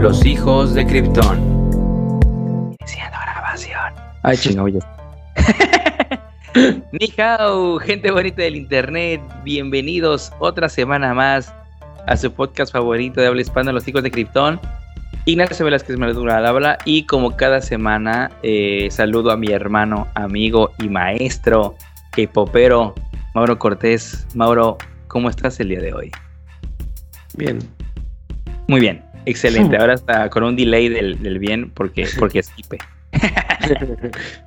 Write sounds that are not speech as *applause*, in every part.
Los hijos de Krypton. Iniciando grabación. Ay, *laughs* chingado ya. Ni hao, gente bonita del internet. Bienvenidos otra semana más a su podcast favorito de habla hispana, Los hijos de Krypton. Ignacio Velázquez me dura al habla y como cada semana eh, saludo a mi hermano, amigo y maestro, popero Mauro Cortés. Mauro, ¿cómo estás el día de hoy? Bien. Muy bien, excelente. Ahora está con un delay del, bien porque, *laughs* porque es IP.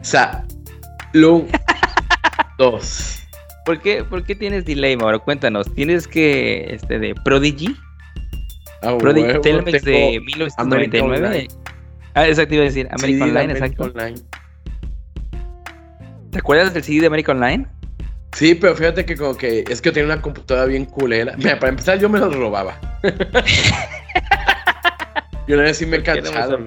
Salud. Dos. ¿Por qué, ¿Por qué tienes delay, Mauro? Cuéntanos. ¿Tienes que, este, de Prodigy? Ah, Prodigy Telmex de 1999. Ah, exacto, iba a decir. American Online, exacto. Online. ¿Te acuerdas del CD de American Online? Sí, pero fíjate que como que es que yo tenía una computadora bien culera. Mira, para empezar yo me lo robaba. *laughs* yo una vez sí me he cachado.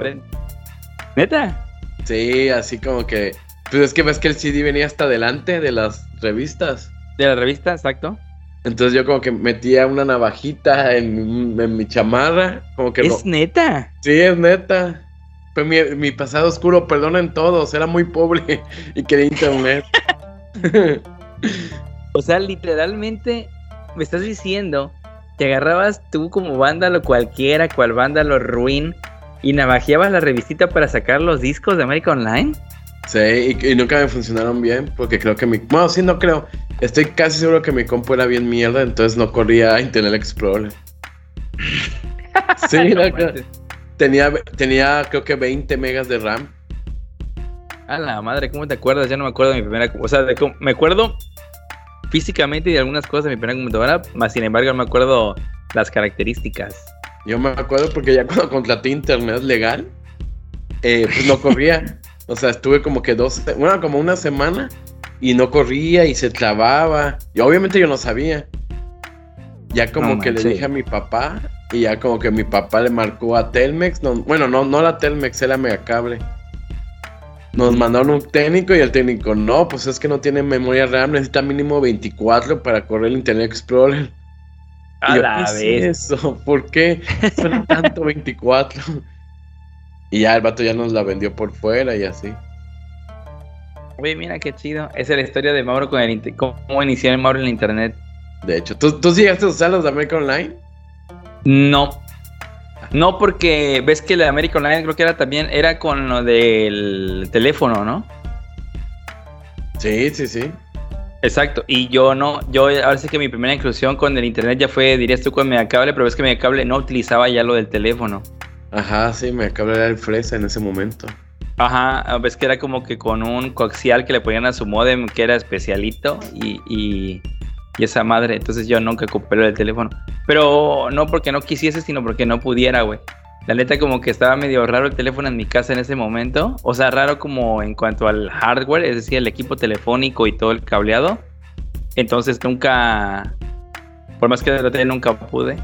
¿Neta? Sí, así como que... Pues es que ves que el CD venía hasta adelante de las revistas. De la revista, exacto. Entonces yo como que metía una navajita en, mi chamarra, como que... ¿Es neta? Sí, es neta. Fue mi, mi pasado oscuro, perdonen todos, era muy pobre *laughs* y quería internet. *laughs* o sea, literalmente me estás diciendo que agarrabas tú como vándalo cualquiera, cual vándalo ruin, y navajeabas la revistita para sacar los discos de América Online. Sí, y, nunca me funcionaron bien, porque creo que mi... Bueno, sí, no creo. Estoy casi seguro que mi compu era bien mierda, entonces no corría Internet Explorer. *laughs* sí, no, Tenía, tenía creo que 20 megas de RAM. A la madre, ¿cómo te acuerdas? Ya no me acuerdo de mi primera. O sea, me acuerdo físicamente de algunas cosas de mi primera computadora, más sin embargo no me acuerdo las características. Yo me acuerdo porque ya cuando contraté internet legal, eh, pues no corría. *laughs* o sea, estuve como que dos, bueno, como una semana y no corría y se trababa. Y obviamente yo no sabía. Ya como que le dije a mi papá y ya como que mi papá le marcó a Telmex, bueno, no, no la Telmex, era Megacable. Nos mandaron un técnico y el técnico, no, pues es que no tiene memoria RAM, necesita mínimo 24 para correr el Internet Explorer. A la vez. Eso? ¿Por qué suena tanto 24? *laughs* Y ya el vato ya nos la vendió por fuera y así. Oye, mira qué chido. Esa es la historia de Mauro con el cómo inició el Mauro en el internet. De hecho, ¿tú, tú llegaste a usar los de American Online? No. No, porque ves que la American Online creo que era también, era con lo del teléfono, ¿no? Sí, sí, sí. Exacto, y yo no, yo ahora sí que mi primera inclusión con el internet ya fue, dirías tú, con Megacable, pero ves que Megacable no utilizaba ya lo del teléfono. Ajá, sí, Megacable era el fresa en ese momento. Ajá, ves que era como que con un coaxial que le ponían a su modem que era especialito y y esa madre. Entonces yo nunca ocupé el teléfono. Pero no porque no quisiese, sino porque no pudiera, güey. La neta como que estaba medio raro el teléfono en mi casa en ese momento. O sea, raro como en cuanto al hardware, es decir, el equipo telefónico y todo el cableado. Entonces nunca, por más que lo tenga, nunca pude.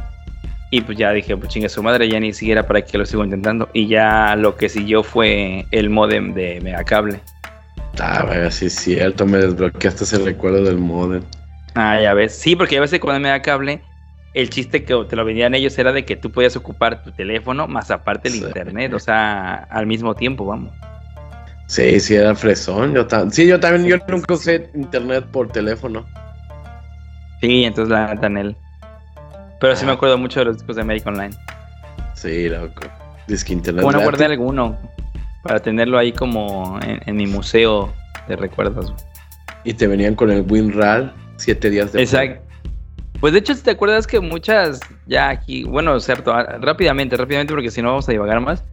Y pues ya dije, pues chingue su madre, ya ni siquiera para que lo sigo intentando. Y ya lo que siguió fue el modem de Megacable. Ah, vaya, sí es cierto, me desbloqueaste ese recuerdo del modem. Ah, ya ves. Sí, porque a veces cuando me da cable, el chiste que te lo vendían ellos era de que tú podías ocupar tu teléfono más aparte el internet, o sea, al mismo tiempo, vamos. Sí, sí, era fresón. Yo sí, yo también, yo nunca usé internet por teléfono. Sí, entonces la neta él. Pero sí me ah. acuerdo mucho de los discos de American Online. Sí, loco. Disque internet. Bueno, guardé alguno para tenerlo ahí como en, en mi museo de recuerdos. Y te venían con el WinRAR siete días de Exacto. Pues de hecho, si te acuerdas que muchas, ya aquí, bueno, cierto, ah, rápidamente, rápidamente, porque si no vamos a divagar más,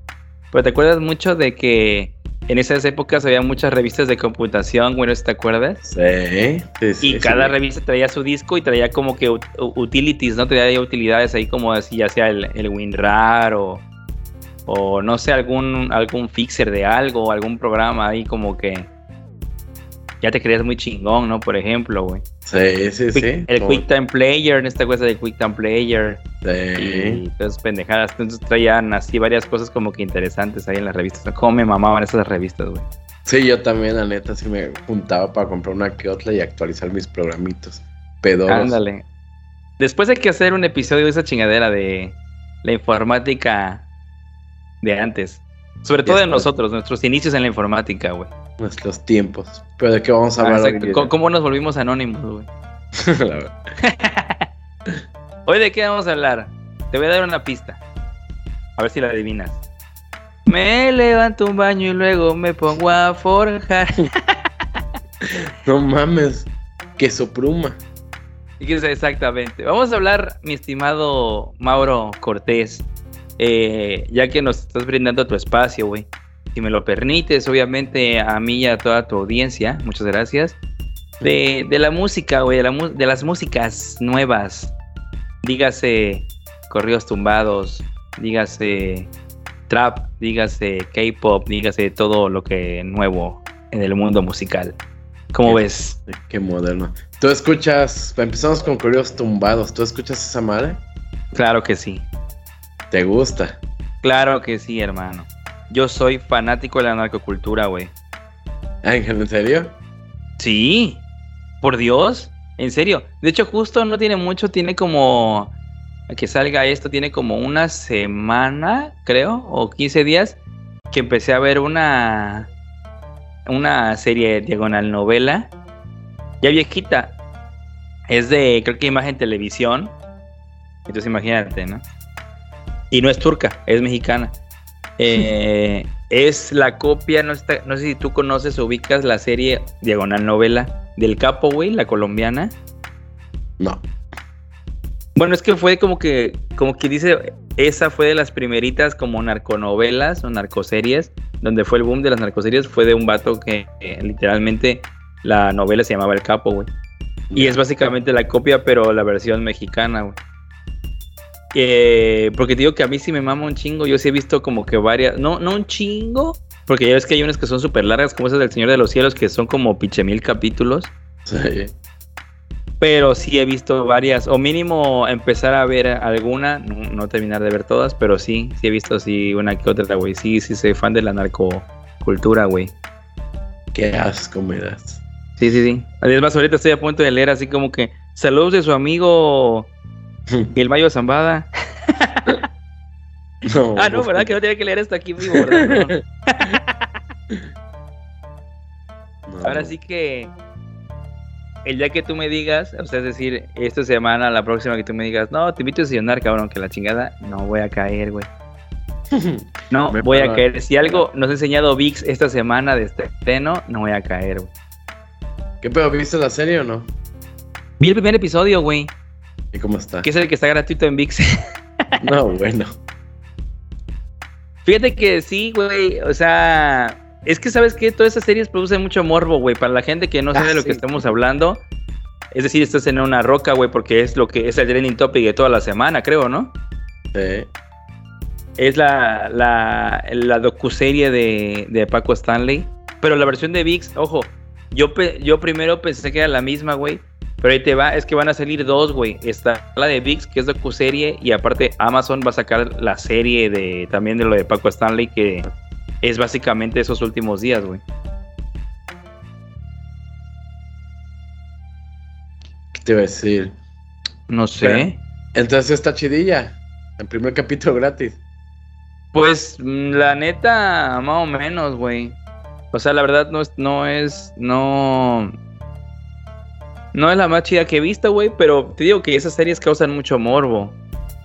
pero te acuerdas mucho de que en esas épocas había muchas revistas de computación, bueno, ¿te acuerdas? Sí, sí, Y cada revista traía su disco y traía como que utilities, ¿no? Traía utilidades ahí como así, ya sea el, el WinRAR o, o no sé, algún, algún fixer de algo, o algún programa ahí como que ya te creías muy chingón, ¿no? Por ejemplo, güey. Sí, sí, sí. El QuickTime Player, en esta cosa de QuickTime Player. Sí. Y todas pendejadas. Entonces traían así varias cosas como que interesantes ahí en las revistas. ¿Cómo me mamaban esas revistas, güey? Sí, yo también, la neta, sí me juntaba para comprar una que otra y actualizar mis programitos. Pedos. Ándale. Después hay que hacer un episodio de esa chingadera de la informática de antes. Sobre todo de nosotros, nuestros inicios en la informática, güey. Nuestros tiempos. Pero de qué vamos a Ah, hablar exacto. ¿Cómo, nos volvimos anónimos, güey? *laughs* La verdad. *laughs* Hoy de qué vamos a hablar. Te voy a dar una pista. A ver si la adivinas. Me levanto un baño y luego me pongo a forjar. *laughs* no mames. Queso sea exactamente. Vamos a hablar, mi estimado Mauro Cortés, eh, ya que nos estás brindando tu espacio, güey. Si me lo permites, obviamente a mí y a toda tu audiencia, muchas gracias. De, de la música, güey, de, la mu- de las músicas nuevas. Dígase corridos tumbados, dígase trap, dígase K-pop, dígase todo lo que nuevo en el mundo musical. ¿Cómo ves? Qué moderno. Tú escuchas. Empezamos con corridos tumbados. ¿Tú escuchas esa madre? Claro que sí. ¿Te gusta? Claro que sí, hermano. Yo soy fanático de la narcocultura, güey. Ángel, ¿en serio? Sí, por Dios, en serio. De hecho, justo no tiene mucho, tiene como que salga esto, tiene como una semana, creo, o 15 días, que empecé a ver una una serie diagonal novela, ya viejita. Es de, creo que imagen televisión. Entonces imagínate, ¿no? Y no es turca, es mexicana. Eh, es la copia, no, está- no sé si tú conoces o ubicas la serie Diagonal Novela del Capo, güey, la colombiana. No. Bueno, es que fue como que, como que dice, esa fue de las primeritas como narconovelas o narcoseries, donde fue el boom de las narcoseries, fue de un vato que eh, literalmente la novela se llamaba El Capo, güey. Y es básicamente la copia, pero la versión mexicana, güey. Porque te digo que a mí sí me mama un chingo. Yo sí he visto como que varias. No, no un chingo. Porque ya ves que hay unas que son súper largas, como esas del Señor de los Cielos, que son como pinche mil capítulos. Sí. Pero sí he visto varias. O mínimo empezar a ver alguna. No, no terminar de ver todas, pero sí, sí he visto así una que otra, güey. Sí, sí soy fan de la narcocultura, güey. Qué asco me das. Sí, sí, sí. Además, ahorita estoy a punto de leer así como que saludos de su amigo *laughs* el Mayo Zambada. *laughs* No, Ah, no, ¿verdad? Que no tenía que leer esto aquí vivo, ¿verdad? *laughs* No. Ahora sí que el día que tú me digas, o sea, es decir, esta semana, la próxima que tú me digas, no, te invito a desayunar, cabrón, que la chingada, no voy a caer, güey. No Me voy a caer. Si algo nos ha enseñado VIX esta semana de este estreno, no voy a caer, güey. ¿Qué pedo? ¿Viste la serie o no? Vi el primer episodio, güey, ¿Y cómo está? que es el que está gratuito en VIX. *laughs* No, bueno. Fíjate que sí, güey, o sea, es que sabes que todas esas series producen mucho morbo, güey, para la gente que no sabe Ah, de lo sí. que estamos hablando. Es decir, estás en una roca, güey, porque es lo que es el trending topic de toda la semana, creo, ¿no? Sí. Es la, la, la docuserie de, de Paco Stanley. Pero la versión de VIX, ojo, yo, yo primero pensé que era la misma, güey. Pero ahí te va, es que van a salir dos, güey. Está la de VIX, que es docuserie, y aparte Amazon va a sacar la serie de también de lo de Paco Stanley, que es básicamente esos últimos días, güey. ¿Qué te iba a decir? No sé. Entonces está chidilla. El primer capítulo gratis. Pues mm, la neta, más o menos, güey. O sea, la verdad no es, no es, no, no es la más chida que he visto, güey. Pero te digo que esas series causan mucho morbo.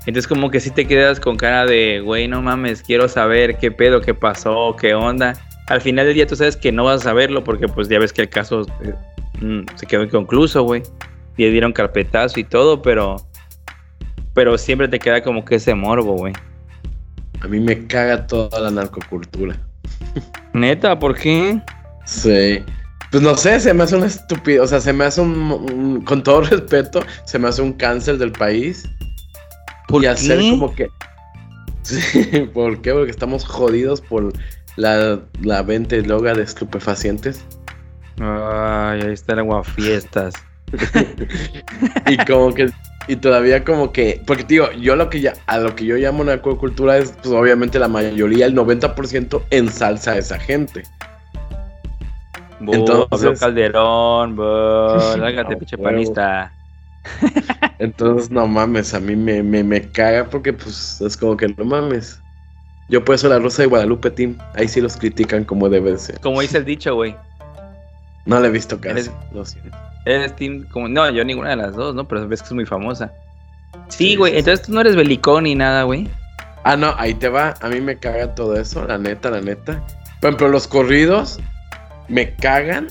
Entonces como que sí te quedas con cara de, güey, no mames, quiero saber qué pedo, qué pasó, qué onda. Al final del día tú sabes que no vas a saberlo porque pues ya ves que el caso eh, mm, se quedó inconcluso, güey. Y dieron carpetazo y todo, pero, pero siempre te queda como que ese morbo, güey. A mí me caga toda la narcocultura. Neta, ¿por qué? Sí. Pues no sé, se me hace una estupidez. O sea, se me hace un, un- Con todo *laughs* respeto, se me hace un cáncer del país. ¿Por y hacer como que. *laughs* Sí, ¿por qué? Porque estamos jodidos por la, la venta y droga de estupefacientes. Ay, ahí está el aguafiestas. *laughs* Y como que. Y todavía como que. Porque digo, yo lo que ya. A lo que yo llamo narcocultura es, pues obviamente la mayoría, el 90% ensalza a esa gente. Entonces- Pablo Calderón, bu, *laughs* lárgate, pinche huevo. panista. Entonces, no mames, a mí me, me, me caga porque, pues, es como que no mames. Yo por eso la Rosa de Guadalupe, Team. Ahí sí los critican como debe ser. Como dice el dicho, güey. No la he visto casi. Eres- lo siento. Eres team como... No, yo ninguna de las dos, ¿no? Pero ves que es muy famosa. Sí, Sí, güey. sí, entonces tú no eres belicón ni nada, güey. Ah, no, ahí te va. A mí me caga todo eso, la neta, la neta. Por ejemplo, los corridos me cagan,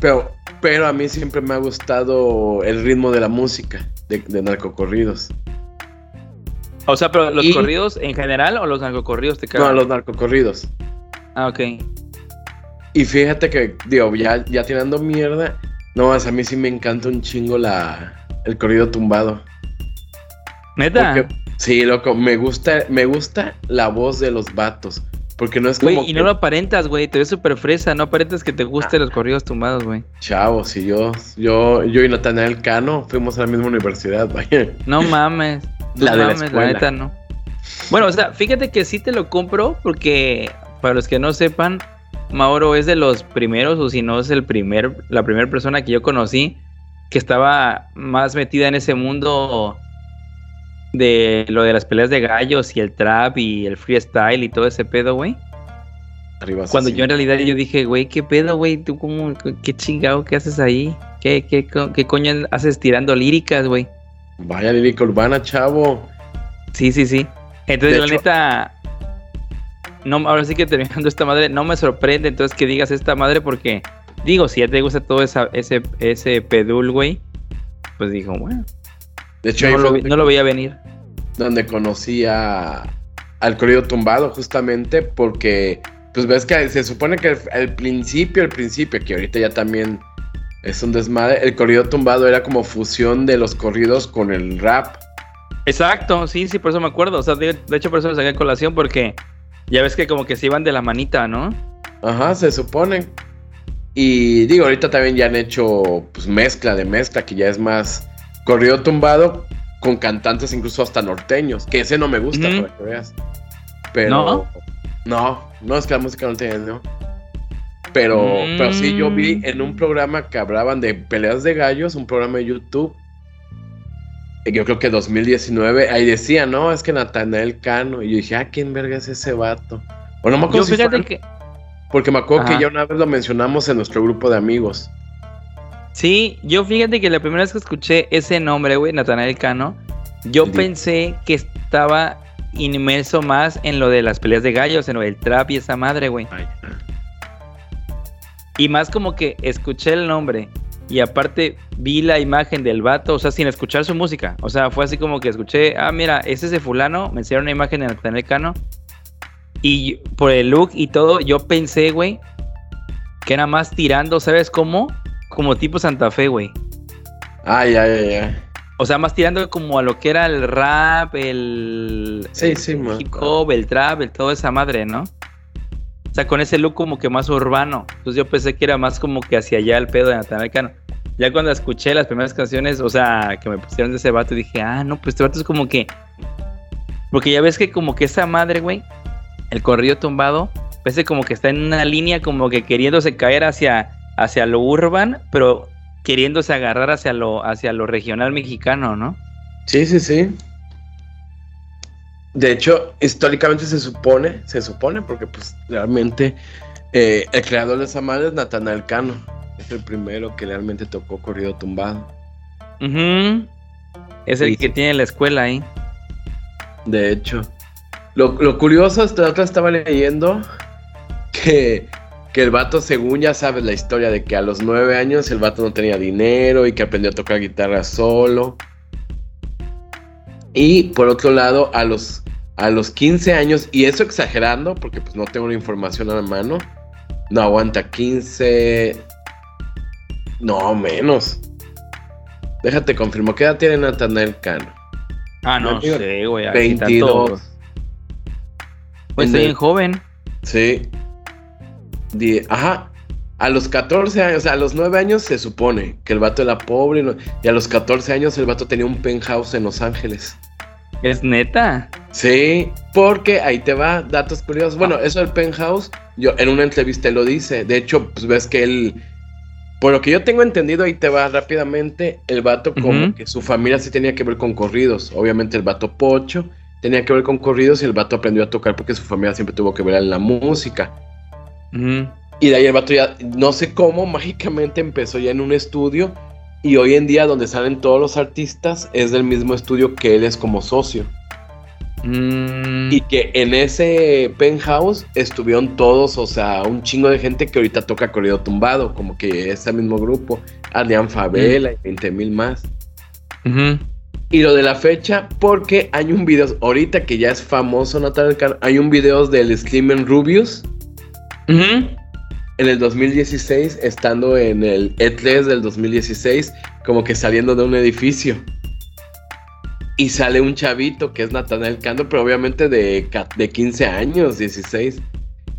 pero, pero a mí siempre me ha gustado el ritmo de la música, de, de narcocorridos. O sea, pero los Y- corridos en general o los narcocorridos te No, cagan. los narcocorridos. Ah, ok. Y fíjate que, digo, ya, ya tirando mierda, no más, a mí sí me encanta un chingo la, el corrido tumbado. ¿Neta? Porque- sí, loco, me gusta, me gusta la voz de los vatos. Porque no es como Güey, y no lo aparentas, güey. Te ves súper fresa. No aparentas que te gusten los corridos tumbados, güey. Chavo, si yo, yo, yo y Natanael Cano fuimos a la misma universidad, *laughs* vaya. No mames. No La de la mames, la escuela. neta no. Bueno, o sea, fíjate que sí te lo compro porque, para los que no sepan, Mauro es de los primeros, o si no es el primer, la primera persona que yo conocí que estaba más metida en ese mundo de lo de las peleas de gallos y el trap y el freestyle y todo ese pedo, güey. Arriba Cuando yo en realidad yo dije, güey, ¿qué pedo, güey? ¿Tú cómo, qué chingado, qué haces ahí? ¿Qué, qué, co- qué coño haces tirando líricas, güey? Vaya lírica urbana, chavo. Sí, sí, sí. Entonces, De la hecho- neta, no, ahora sí que terminando esta madre, no me sorprende entonces que digas esta madre porque, digo, si ya te gusta todo esa, ese, ese pedul, güey, pues digo, bueno, De hecho, no lo, vi- no lo veía venir. donde conocí a, al corrido tumbado, justamente porque, pues ves que se supone que el principio, el principio, que ahorita ya también es un desmadre, el corrido tumbado era como fusión de los corridos con el rap. Exacto, sí, sí, por eso me acuerdo. O sea, de, de hecho, por eso me saqué colación porque ya ves que como que se iban de la manita, ¿no? Ajá, se supone. Y digo, ahorita también ya han hecho pues mezcla de mezcla, que ya es más corrido tumbado con cantantes incluso hasta norteños, que ese no me gusta, para que veas. Pero ¿No? no, no es que la música norteña, ¿no? Pero, pero sí, yo vi Mm. en un programa que hablaban de peleas de gallos, un programa de YouTube. eh, Yo creo que 2019, ahí decía, no, es que Natanael Cano. Y yo dije, ah, ¿quién verga es ese vato? O no me acuerdo Yo si fíjate fue- que, porque me acuerdo Ajá. que ya una vez lo mencionamos en nuestro grupo de amigos. Sí, yo fíjate que la primera vez que escuché ese nombre, güey, Natanael Cano, yo pensé que estaba inmerso más en lo de las peleas de gallos, en lo del trap y esa madre, güey. Y más como que escuché el nombre y aparte vi la imagen del vato, o sea, sin escuchar su música. O sea, fue así como que escuché, ah, mira, ese es de fulano, me enseñaron una imagen de Natanael Cano. Y por el look y todo, yo pensé, güey, que era más tirando, ¿sabes cómo? Como tipo Santa Fe, güey. Ay, ay, ay, ay. O sea, más tirando como a lo que era el rap, el, Sí, el sí, hip hop, el trap, el toda esa madre, ¿no? O sea, con ese look como que más urbano. Entonces yo pensé que era más como que hacia allá el pedo de Natanael Cano. Ya cuando escuché las primeras canciones, o sea, que me pusieron de ese vato, dije, ah, no, pues este vato es como que. Porque ya ves que como que esa madre, güey, el corrido tumbado, parece como que está en una línea como que queriéndose caer hacia, hacia lo urban, pero queriéndose agarrar hacia lo, hacia lo regional mexicano, ¿no? Sí, sí, sí. De hecho, históricamente se supone, se supone, porque pues realmente eh, el creador de esa madre es Natanael Cano. Es el primero que realmente tocó corrido tumbado. Es el Sí, que tiene la escuela ahí. De hecho, lo, lo curioso es que la otra estaba leyendo que, que el vato, según ya sabes la historia de que a los nueve años el vato no tenía dinero y que aprendió a tocar guitarra solo. Y por otro lado, a los, a los 15 años, y eso exagerando, porque pues no tengo la información a la mano, no aguanta 15, no menos. Déjate confirmo, ¿qué edad tiene Natanael Cano? Ah, no Amigo, sé, güey. aquí tanto- 22. Pues bien joven. Sí. Ajá. A los 14 años, o sea, a los 9 años se supone que el vato era pobre y a los 14 años el vato tenía un penthouse en Los Ángeles. Es neta. Sí, porque ahí te va, datos curiosos. Bueno, eso del penthouse, yo en una entrevista lo dice. De hecho, pues ves que él, por lo que yo tengo entendido, ahí te va rápidamente, el vato como que su familia sí tenía que ver con corridos. Obviamente el vato pocho tenía que ver con corridos y el vato aprendió a tocar porque su familia siempre tuvo que ver en la música. Y de ahí el vato ya, no sé cómo, mágicamente empezó ya en un estudio y hoy en día donde salen todos los artistas es del mismo estudio que él es como socio. Mm. Y que en ese penthouse estuvieron todos, o sea, un chingo de gente que ahorita toca corrido tumbado, como que ese mismo grupo, Adrián Favela y 20 mil más. Y lo de la fecha, porque hay un video, ahorita que ya es famoso Natal hay un video del Slim Rubius. En el 2016, estando en el E3 del 2016, como que saliendo de un edificio. Y sale un chavito que es Natanael Cando, pero obviamente de, de 15 años, 16.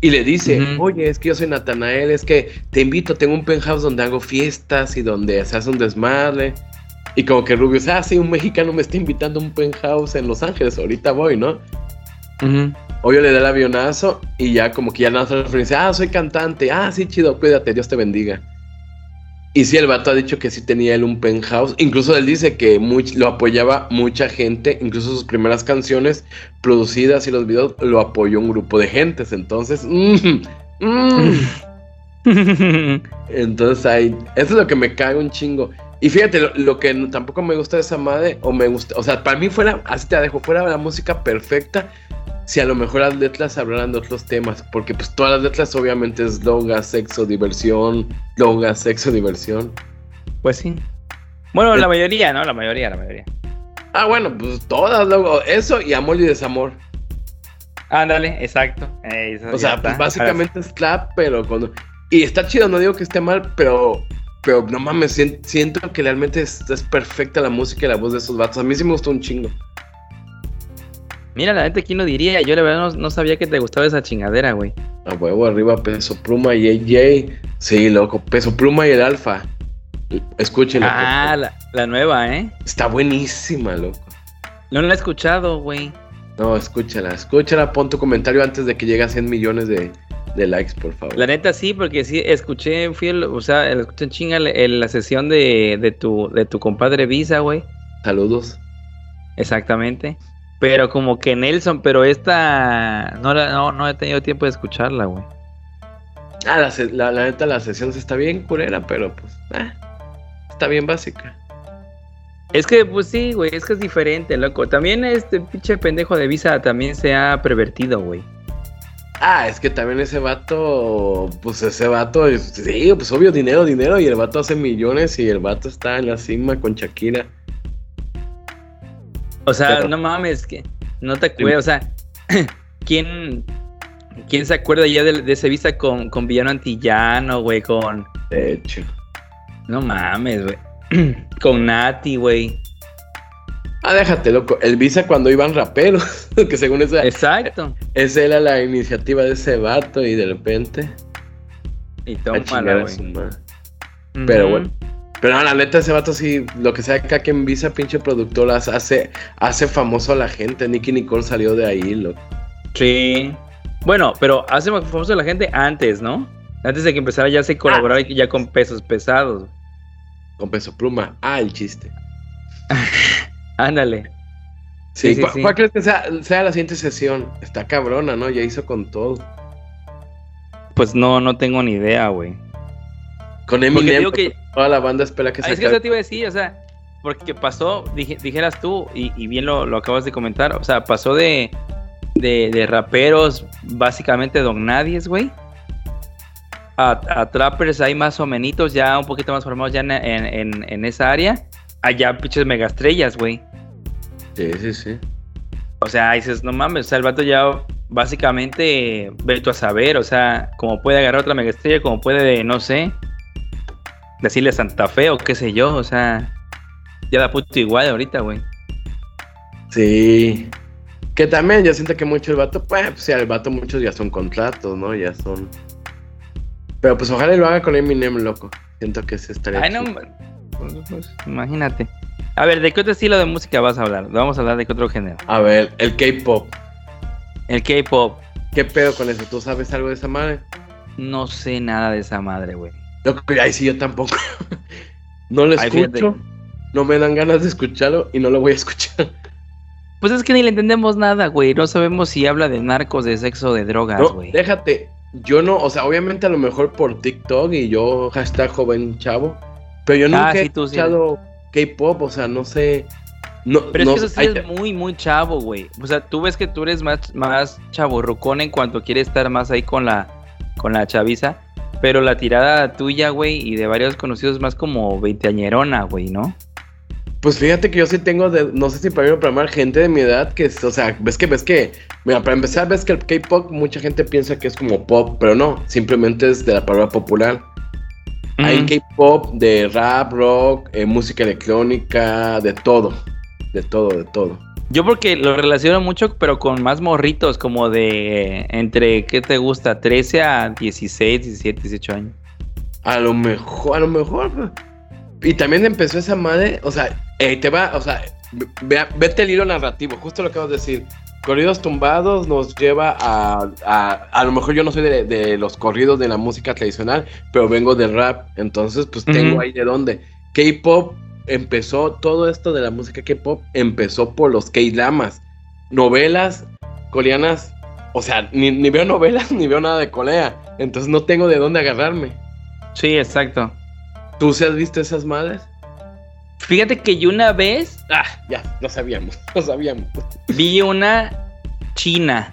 Y le dice, oye, es que yo soy Natanael, es que te invito, tengo un penthouse donde hago fiestas y donde se hace un desmadre. Y como que Rubio ah, sí, un mexicano me está invitando a un penthouse en Los Ángeles, ahorita voy, ¿no? Obvio le da el avionazo y ya como que ya nada se dice, ah, soy cantante, ah, sí, chido, cuídate, Dios te bendiga. Y sí, el vato ha dicho que sí tenía él un penthouse. Incluso él dice que lo apoyaba mucha gente. Incluso sus primeras canciones producidas y los videos lo apoyó un grupo de gentes. Entonces, mm, mm. *laughs* entonces ahí, eso es lo que me cae un chingo. Y fíjate, lo, que tampoco me gusta de esa madre, o me gusta, o sea, para mí fuera, así te dejo, fuera la música perfecta, si a lo mejor las letras hablaran de otros temas, porque pues todas las letras obviamente es droga, sexo, diversión, droga, sexo, diversión. Pues sí. Bueno, la mayoría, ¿no? La mayoría, la mayoría. Ah, bueno, pues todas, luego, eso y amor y desamor. Ándale, exacto. o sea, pues básicamente es clap, pero cuando... Y está chido, no digo que esté mal, pero pero no mames, siento que realmente es, es, perfecta la música y la voz de esos vatos. A mí sí me gustó un chingo. Mira, la gente aquí no diría. Yo la verdad no, sabía que te gustaba esa chingadera, güey. A huevo, arriba Peso Pluma y AJ. Sí, loco. Peso Pluma y el Alfa. Escúchenla. Ah, la, la, nueva, ¿eh? Está buenísima, loco. No la he escuchado, güey. No, escúchala. Escúchala, pon tu comentario antes de que llegue a 100 millones de, likes, por favor. La neta sí, porque sí, escuché, fui, o sea, escuché en chinga la sesión de, de, tu, de tu compadre Visa, güey. Saludos. Exactamente. Pero como que Nelson, pero esta no, no, no he tenido tiempo de escucharla, güey. Ah, la, la, neta, la sesión está bien culera, pero pues, eh, está bien básica. Es que, pues sí, güey, es que es diferente, loco. También este pinche pendejo de Visa también se ha pervertido, güey. Ah, es que también ese vato, pues ese vato, sí, pues obvio, dinero, dinero, y el vato hace millones y el vato está en la cima con Shakira. O sea, no mames, que no te acuerdas, o sea, *clears throat* ¿quién, ¿quién se acuerda ya de, ese vista con, con Villano Antillano, güey? Con. De hecho. No mames, güey. *clears throat* con Nati, güey. Ah, déjate, loco. El Visa cuando iban raperos. *laughs* que según esa. Exacto. Esa era la iniciativa de ese vato y de repente. Y tómala, güey. Pero bueno. Pero no, la neta, ese vato sí, lo que sea que quien Visa, pinche productor, hace, hace famoso a la gente. Nicky Nicole salió de ahí, loco. Sí. Bueno, pero hace famoso a la gente antes, ¿no? Antes de que empezara ya se colaboraba ah. ya con pesos pesados. Con peso pluma. Ah, el chiste. *laughs* Ándale. Sí, ¿cuál, crees que sea, sea, la siguiente sesión? Está cabrona, ¿no? Ya hizo con todo. Pues no, no tengo ni idea, güey. Con Eminem, que... toda la banda espera que se Es que eso te iba a decir, o sea, porque pasó, dijeras tú, y, bien lo, acabas de comentar, o sea, pasó de, de, raperos, básicamente don nadies, güey, a, trappers ahí más o menos, ya un poquito más formados ya en, en, esa área, allá pinches megastrellas, güey. Sí, sí, sí. O sea, dices, no mames, o sea, el vato ya básicamente, ve tú a saber, o sea, como puede agarrar otra megaestrella, como puede, no sé, decirle Santa Fe o qué sé yo, o sea, ya da puto igual ahorita, güey. Sí. Que también yo siento que mucho el vato, pues, pues el vato muchos ya son contratos, ¿no? Ya son. Pero pues ojalá lo haga con Eminem, loco. Siento que se estaría. Ay, no, pues, pues, imagínate. A ver, ¿de qué otro estilo de música vas a hablar? Vamos a hablar de qué otro género. A ver, el K-pop. El K-pop. ¿Qué pedo con eso? ¿Tú sabes algo de esa madre? No sé nada de esa madre, güey. Ahí sí yo tampoco. *laughs* no lo escucho. No me dan ganas de escucharlo y no lo voy a escuchar. *laughs* Pues es que ni le entendemos nada, güey. No sabemos si habla de narcos, de sexo, de drogas, No, güey. déjate. Yo no, o sea, obviamente a lo mejor por TikTok y yo hashtag joven chavo, pero yo nunca Ah, sí, he sí. escuchado K-pop, o sea, no sé. No, Pero no- es que eso sí hay- es muy, muy chavo, güey. O sea, tú ves que tú eres más, más chaborrucón en cuanto quieres estar más ahí con la, con la chaviza. Pero la tirada tuya, güey, y de varios conocidos más como veinteañerona, güey, ¿no? Pues fíjate que yo sí tengo, de, no sé si para mí o para mal, gente de mi edad que, es- o sea, ves que, ves que, mira, para empezar, ves que el K-pop mucha gente piensa que es como pop, pero no, simplemente es de la palabra popular. Hay. K-pop de rap, rock, eh, música electrónica, de todo, de todo, de todo. Yo porque lo relaciono mucho, pero con más morritos, como de entre, ¿qué te gusta? 13 a 16, 17, 18 años. A lo mejor, a lo mejor. Y también empezó esa madre, o sea, eh, te va, o sea, ve- vete el hilo narrativo, justo lo que acabas de decir. Corridos tumbados nos lleva a, a, a lo mejor yo no soy de, de los corridos de la música tradicional, pero vengo del rap, entonces pues tengo ahí de dónde. K-pop empezó, todo esto de la música K-pop empezó por los K-dramas, novelas coreanas, o sea, ni, ni veo novelas *laughs* ni veo nada de Corea, entonces no tengo de dónde agarrarme. Sí, exacto. ¿Tú se has visto esas madres? Fíjate que yo una vez Ah, ya, lo sabíamos, *laughs* lo sabíamos. vi una china.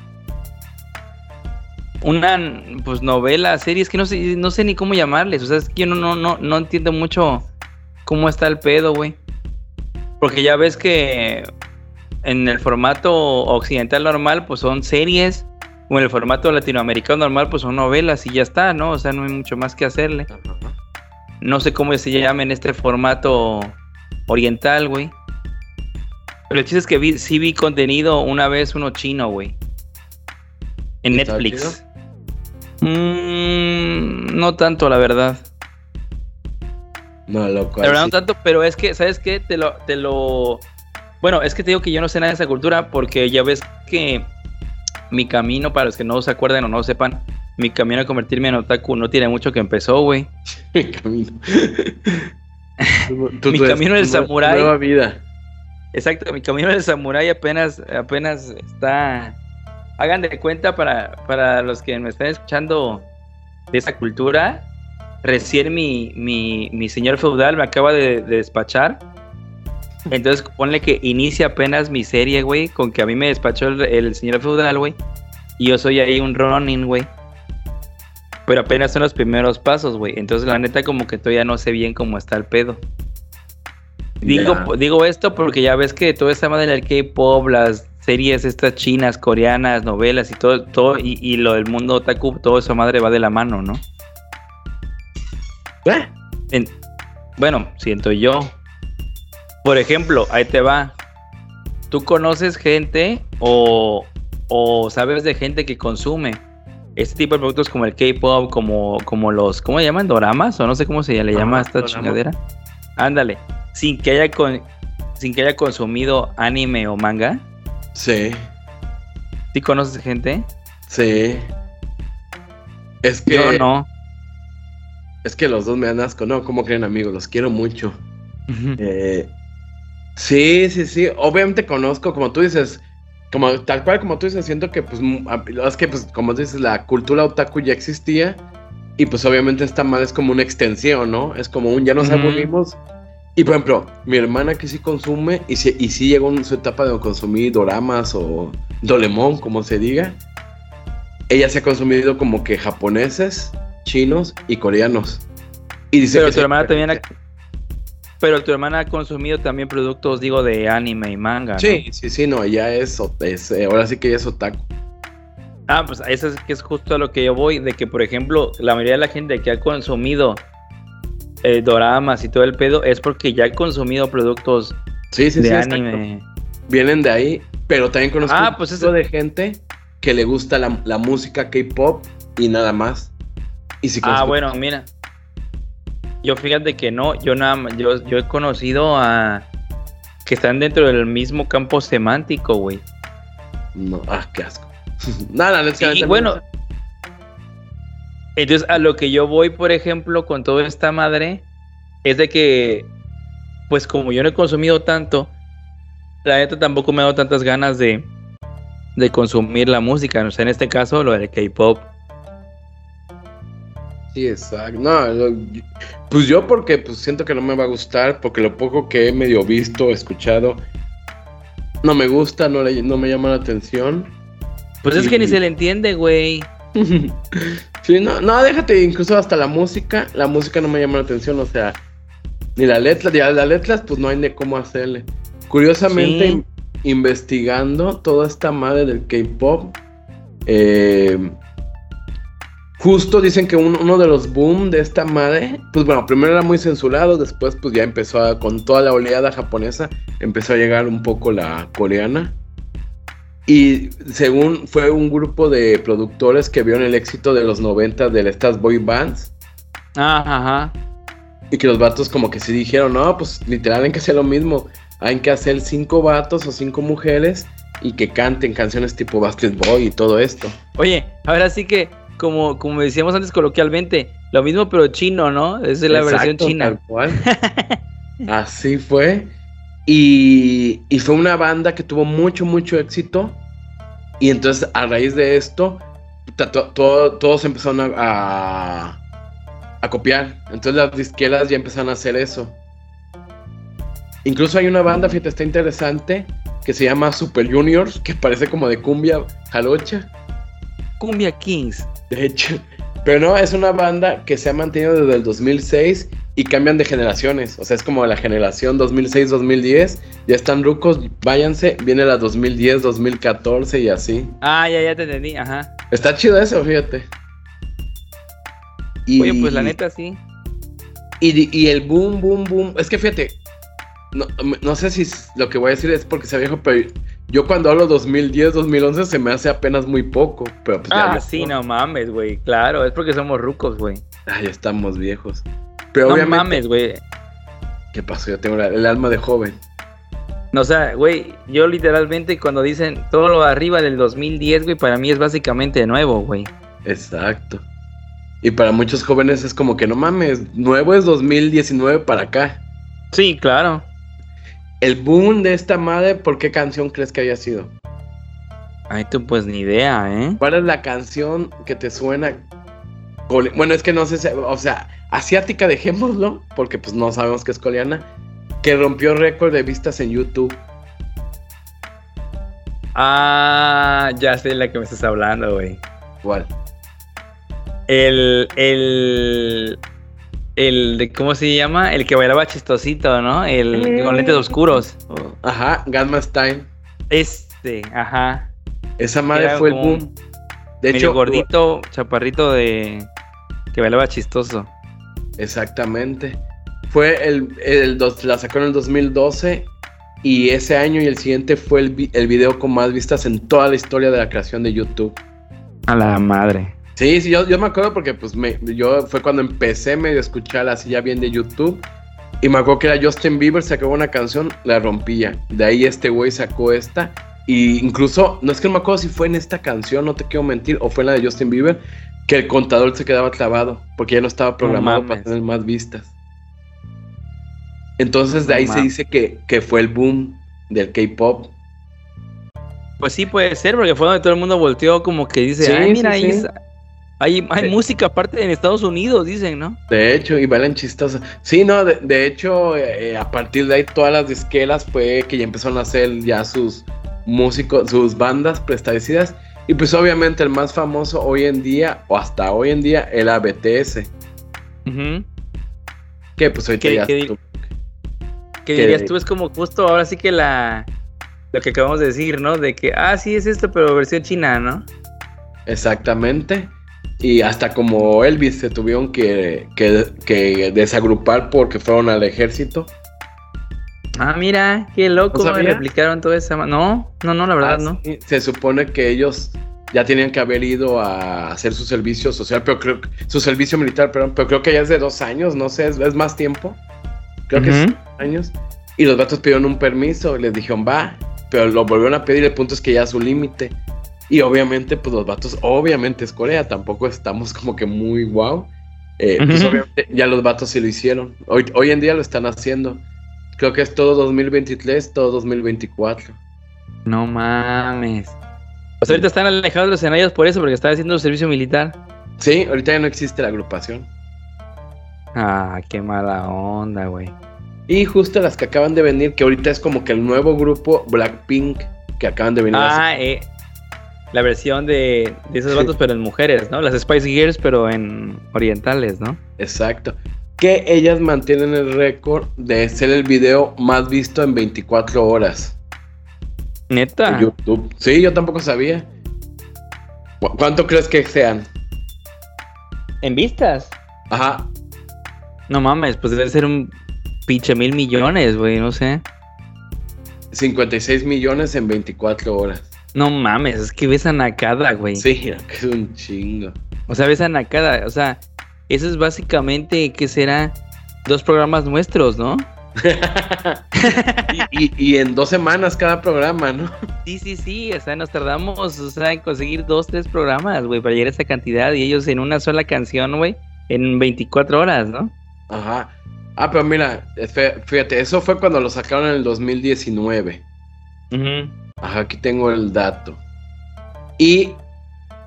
Una pues novela, serie, es que no sé, no sé ni cómo llamarles. O sea, es que yo no, no, no, no entiendo mucho cómo está el pedo, güey. Porque ya ves que en el formato occidental normal, pues son series. O en el formato latinoamericano normal, pues son novelas y ya está, ¿no? O sea, no hay mucho más que hacerle. No sé cómo se llama en este formato oriental, güey. Pero el chiste es que vi, sí vi contenido una vez uno chino, güey. En ¿Y estaba Netflix. Mm, no tanto, la verdad. No, loco. La verdad ahí no sí. tanto, pero es que, ¿sabes qué? Te lo, te lo... Bueno, es que te digo que yo no sé nada de esa cultura porque ya ves que mi camino, para los que no se acuerden o no sepan, mi camino a convertirme en otaku no tiene mucho que empezó, güey. *laughs* Mi camino. *laughs* Mi camino del samurái. Nueva vida. Exacto, mi camino del samurái apenas, apenas está. Hagan de cuenta para, para los que me están escuchando de esa cultura. Recién mi, mi, mi señor feudal me acaba de, de despachar. Entonces ponle que inicia apenas mi serie, güey, con que a mí me despachó el, el señor feudal, güey. Y yo soy ahí un running, güey. Pero apenas son los primeros pasos, güey. Entonces la neta como que todavía no sé bien cómo está el pedo. Digo, digo esto porque ya ves que todo esta madre del K-pop, las series estas chinas, coreanas, novelas y todo, todo y, y lo del mundo otaku, todo eso madre va de la mano, ¿no? ¿Eh? En- bueno, siento yo. Por ejemplo, ahí te va. ¿Tú conoces gente o, o sabes de gente que consume este tipo de productos como el K-pop, como, como los, ¿cómo se llaman? ¿Doramas? O no sé cómo se le llama a esta dorama. chingadera. Ándale. Sin que haya con, sin que haya consumido anime o manga. Sí, ¿Sí conoces gente? sí. Es que, Yo no. Es que los dos me dan asco, ¿no? ¿Cómo creen amigos? Los quiero mucho. Eh, sí, sí, sí. Obviamente conozco, como tú dices, como tal cual como tú dices, siento que pues a- es que pues como tú dices, la cultura otaku ya existía y pues obviamente esta madre es como una extensión, ¿no? Es como un ya nos Ujú. aburrimos. Y por ejemplo, mi hermana que sí consume y sí, y sí llegó en su etapa de consumir doramas o dolemon, como se diga. Ella se ha consumido como que japoneses, chinos y coreanos. Y dice Pero que tu se- hermana también ha, *laughs* pero tu hermana ha consumido también productos, digo, de anime y manga. ¿no? Sí, sí, sí, no, ella es, es, eh, ahora sí que ella es otaku. Ah, pues eso es que es justo a lo que yo voy, de que por ejemplo, la mayoría de la gente que ha consumido eh, doramas y todo el pedo es porque ya ha consumido productos Sí, sí, de sí, exacto. anime. Vienen de ahí, pero también conozco Ah, un pues tipo eso- de gente que le gusta la, la música K-pop y nada más. Y si Ah, bueno, mira. Yo fíjate que no, yo nada más- yo, yo he conocido a que están dentro del mismo campo semántico, güey. No, ah, qué asco. *laughs* nada, no, es que Y mí bueno, entonces a lo que yo voy, por ejemplo, con toda esta madre, es de que, pues como yo no he consumido tanto, la neta tampoco me ha dado tantas ganas de, de consumir la música. O sea, en este caso, lo del K-pop. Sí, exacto. No, pues yo porque pues siento que no me va a gustar, porque lo poco que he medio visto, escuchado, no me gusta, no, le, no me llama la atención. Pues es que ni se le entiende, güey. *laughs* sí, no, no, déjate, incluso hasta la música, la música no me llama la atención, o sea, ni la letra, ya las letras, pues no hay de cómo hacerle. Curiosamente, investigando toda esta madre del K-pop, eh, justo dicen que uno de los boom de esta madre, pues bueno, primero era muy censurado, después pues ya empezó a, con toda la oleada japonesa, empezó a llegar un poco la coreana. Y según fue un grupo de productores que vieron el éxito de los 90 de estas boy bands. Ajá. Y que los vatos como que sí dijeron, no, pues literal hay que hacer lo mismo. Hay que hacer cinco vatos o cinco mujeres y que canten canciones tipo Basketball y todo esto. Oye, ahora sí que, como, como decíamos antes coloquialmente, lo mismo pero chino, ¿no? Es la versión china. Tal cual. *laughs* Así fue. Y, fue una banda que tuvo mucho, mucho éxito. Y entonces a raíz de esto, todos empezaron a, a, copiar. Entonces las disqueras ya empezaron a hacer eso. Incluso hay una banda, fíjate, está interesante, que se llama Super Juniors, que parece como de cumbia jalocha. Cumbia Kings. De hecho. Pero no, es una banda que se ha mantenido desde el 2006 y cambian de generaciones. O sea, es como la generación 2006-2010. Ya están rucos, váyanse. Viene la 2010, 2014 y así. Ah, ya, ya te entendí, ajá. Está chido eso, fíjate. Oye, pues la neta sí. Y, y, el boom, boom, boom. Es que fíjate, no, no, sé si lo que voy a decir es porque sea viejo, pero yo cuando hablo 2010, 2011 se me hace apenas muy poco. Pero pues ah, sí, no mames, güey. Claro, es porque somos rucos, güey. Ah, ya estamos viejos. Pero no mames, güey. ¿Qué pasó? Yo tengo el alma de joven. No, o sea, güey, yo literalmente cuando dicen todo lo arriba del 2010, güey, para mí es básicamente nuevo, güey. Exacto. Y para muchos jóvenes es como que no mames, nuevo es 2019 para acá. Sí, claro. El boom de esta madre, ¿por qué canción crees que haya sido? Ay, tú pues ni idea, ¿eh? ¿Cuál es la canción que te suena? Bueno, es que no sé, o sea, asiática, dejémoslo, porque pues no sabemos que es coreana, que rompió récord de vistas en YouTube. Ah, ya sé la que me estás hablando, güey. ¿Cuál? El, el, el, de, ¿cómo se llama? El que bailaba chistosito, ¿no? El con lentes oscuros. Ajá, Gamma Stein. Este, ajá. Esa madre fue el boom. De hecho, gordito, chaparrito de que bailaba chistoso. Exactamente. Fue el, el la sacó en el 2012 y ese año y el siguiente fue el, el video con más vistas en toda la historia de la creación de YouTube. A la madre. Sí, sí, yo, yo me acuerdo porque pues me, yo fue cuando empecé medio a escuchar así ya bien de YouTube. Y me acuerdo que era Justin Bieber, sacó una canción, la rompía. De ahí este güey sacó esta. Y incluso, no es que no me acuerdo si fue en esta canción, no te quiero mentir, o fue en la de Justin Bieber, que el contador se quedaba clavado, porque ya no estaba programado para tener más vistas. Entonces de ahí se dice que, que fue el boom del K-pop. Pues sí puede ser, porque fue donde todo el mundo volteó como que dice, ay, mira, ahí hay, hay música aparte en Estados Unidos, dicen, ¿no? De hecho, y bailan chistosa. Sí, no, de, hecho, eh, a partir de ahí todas las disqueras fue que ya empezaron a hacer ya sus músicos, sus bandas preestablecidas. Y pues obviamente el más famoso hoy en día, o hasta hoy en día, el ABTS. Que pues ahorita ya... ¿Qué, que dirías tú? Es como justo ahora sí que la... Lo que acabamos de decir, ¿no? De que, ah, sí es esto, pero versión china, ¿no? Exactamente. Y hasta como Elvis se tuvieron que, que, desagrupar porque fueron al ejército. Ah, mira, qué loco, me replicaron toda esa... No, no, no, la verdad, ah, no. Se supone que ellos ya tenían que haber ido a hacer su servicio social, pero creo que... Su servicio militar, perdón, pero creo que ya es de dos años, no sé, es, más tiempo. Creo que es dos años. Y los datos pidieron un permiso y les dijeron, va, pero lo volvieron a pedir, el punto es que ya su límite. Y obviamente, pues los vatos, obviamente es Corea, tampoco estamos como que muy wow. Eh, pues obviamente ya los vatos sí lo hicieron. Hoy, hoy en día lo están haciendo. Creo que es todo 2023, todo 2024. No mames. Pues ahorita están alejados los escenarios por eso, porque están haciendo servicio militar. Sí, ahorita ya no existe la agrupación. Ah, qué mala onda, güey. Y justo las que acaban de venir, que ahorita es como que el nuevo grupo Blackpink que acaban de venir. Ah, eh, la versión de, de esos vatos, pero en mujeres, ¿no? Las Spice Girls, pero en orientales, ¿no? Exacto. Que ellas mantienen el récord de ser el video más visto en 24 horas. Neta. En YouTube. Sí, yo tampoco sabía. ¿Cu- ¿Cuánto crees que sean? ¿En vistas? Ajá. No mames, pues debe ser un pinche mil millones, güey, no sé. 56 millones en 24 horas. No mames, es que ves a Nakada, güey. Sí, que *laughs* es un chingo. O sea, ves a Nakada, o sea, eso es básicamente, ¿qué será? Dos programas nuestros, ¿no? *laughs* y, y- y en dos semanas cada programa, ¿no? Sí, sí, sí, o sea, nos tardamos, o sea, en conseguir dos, tres programas, güey, para llegar a esa cantidad y ellos en una sola canción, güey, en 24 horas, ¿no? Ajá. Ah, pero mira, fíjate, eso fue cuando lo sacaron en el 2019. Ujú. Ajá, aquí tengo el dato. Y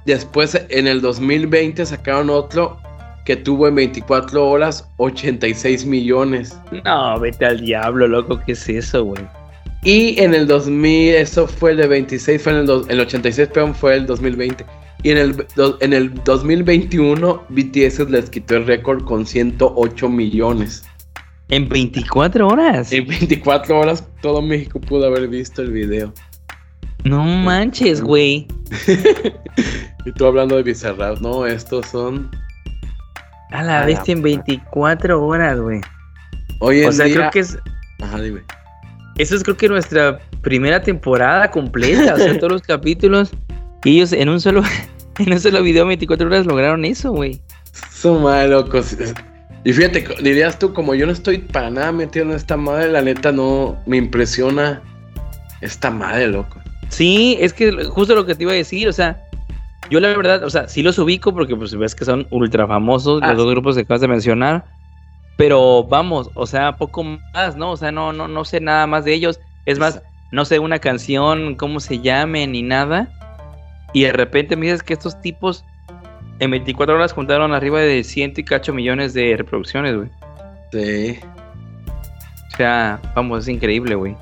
después en el 2020 sacaron otro que tuvo en 24 horas 86 millones. No, vete al diablo, loco, ¿qué es eso, güey? Y en el 2000, eso fue el de 26, fue en el, dos- el 86, perdón, fue el 2020. Y en el, do- en el 2021, BTS les quitó el récord con 108 millones. En 24 horas. En 24 horas, todo México pudo haber visto el video. No manches, güey. *laughs* Y tú hablando de Bizarrap, no, estos son. A la vez en 24 horas, güey. Hoy en O sea, día. creo que es. Ajá, dime. Eso es creo que nuestra primera temporada completa, o sea, todos los capítulos. Y ellos en un solo, *laughs* en un solo video 24 horas lograron eso, güey. Son mal locos. Y fíjate, dirías tú, como yo no estoy para nada metido en esta madre, la neta no me impresiona esta madre, loco. Sí, es que justo lo que te iba a decir, o sea, yo la verdad, o sea, sí los ubico porque pues ves que son ultra famosos Ah, los dos sí. grupos que acabas de mencionar, pero vamos, o sea, poco más, ¿no? O sea, no, no, no sé nada más de ellos. Es más, no sé una canción, cómo se llame, ni nada. Y de repente me dices que estos tipos en 24 horas juntaron arriba de ciento y cacho millones de reproducciones, güey. Sí. O sea, vamos, es increíble, güey.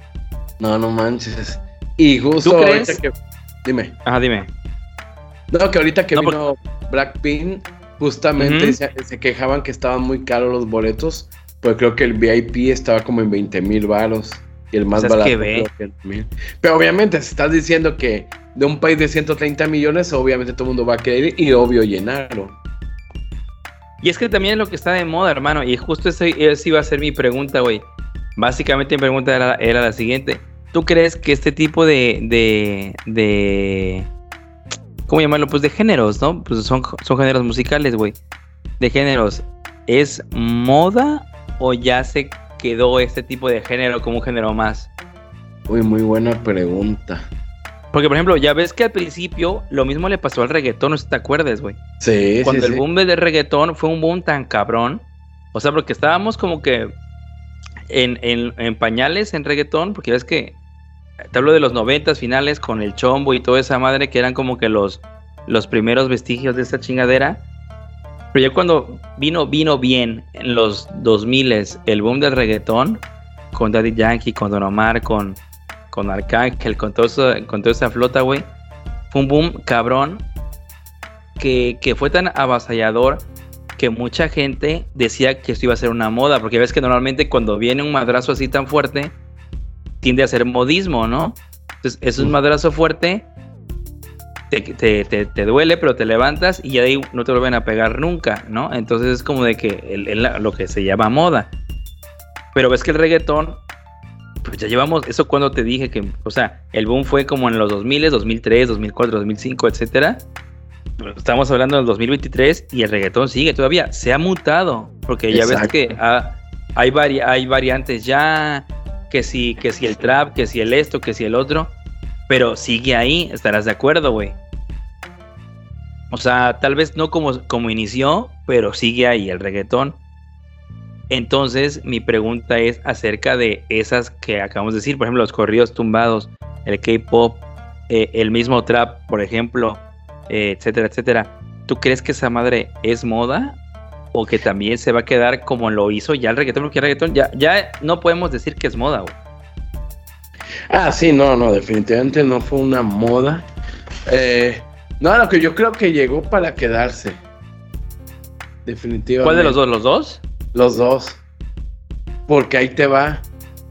No, no manches. Y justo ¿Tú ahorita crees? que. Dime. Ajá, dime. No, que ahorita que No, vino Blackpink, justamente se, se quejaban que estaban muy caros los boletos. Pues creo que el VIP estaba como en 20 mil varos. Y el más Pues es barato que ve. mil. Pero obviamente, si estás diciendo que de un país de 130 millones, obviamente todo el mundo va a querer y obvio llenarlo. Y es que también es lo que está de moda, hermano. Y justo ese, esa iba a ser mi pregunta, güey. Básicamente mi pregunta era, era la siguiente. ¿Tú crees que este tipo de, de, de... ¿Cómo llamarlo? Pues de géneros, ¿no? Pues son, son géneros musicales, güey. De géneros. ¿Es moda o ya se quedó este tipo de género como un género más? Uy, muy buena pregunta. Porque, por ejemplo, ya ves que al principio lo mismo le pasó al reggaetón, no sé si te acuerdas, güey. Sí, cuando sí, el sí. boom del reggaetón fue un boom tan cabrón. O sea, porque estábamos como que en, en- en pañales en reggaetón, porque ves que te hablo de los noventas finales con el chombo y toda esa madre que eran como que los, los primeros vestigios de esta chingadera. Pero ya cuando vino, vino bien en los 2000 el boom del reggaetón, con Daddy Yankee, con Don Omar, con, con Arcángel, con, todo eso- con toda esa flota, güey. Fue un boom cabrón que, que fue tan avasallador que mucha gente decía que esto iba a ser una moda, porque ves que normalmente cuando viene un madrazo así tan fuerte, tiende a ser modismo, ¿no? Entonces es un madrazo fuerte, te, te- te- te duele, pero te levantas y ya de ahí no te vuelven a pegar nunca, ¿no? Entonces es como de que el- el- lo que se llama moda. Pero ves que el reggaetón, pues ya llevamos, eso cuando te dije que, o sea, el boom fue como en los 2000, 2003, 2004, 2005, etcétera. Estamos hablando del 2023 y el reggaetón sigue todavía. Se ha mutado. Porque ya ves que ah, hay, vari- hay variantes ya. Que si, que si el trap, que si el esto, que si el otro. Pero sigue ahí, estarás de acuerdo, güey. O sea, tal vez no como, como inició, pero sigue ahí el reggaetón. Entonces, mi pregunta es acerca de esas que acabamos de decir, por ejemplo, los corridos tumbados, el K-pop, eh, el mismo trap, por ejemplo, eh, etcétera, etcétera. ¿Tú crees que esa madre es moda o que también se va a quedar como lo hizo ya el reggaetón? Porque el reggaetón ya, ya no podemos decir que es moda, güey. Ah, sí, no, no, definitivamente no fue una moda. Eh, no, lo que yo creo que llegó para quedarse. Definitivamente. ¿Cuál de los dos? ¿Los dos? Los dos. Porque ahí te va.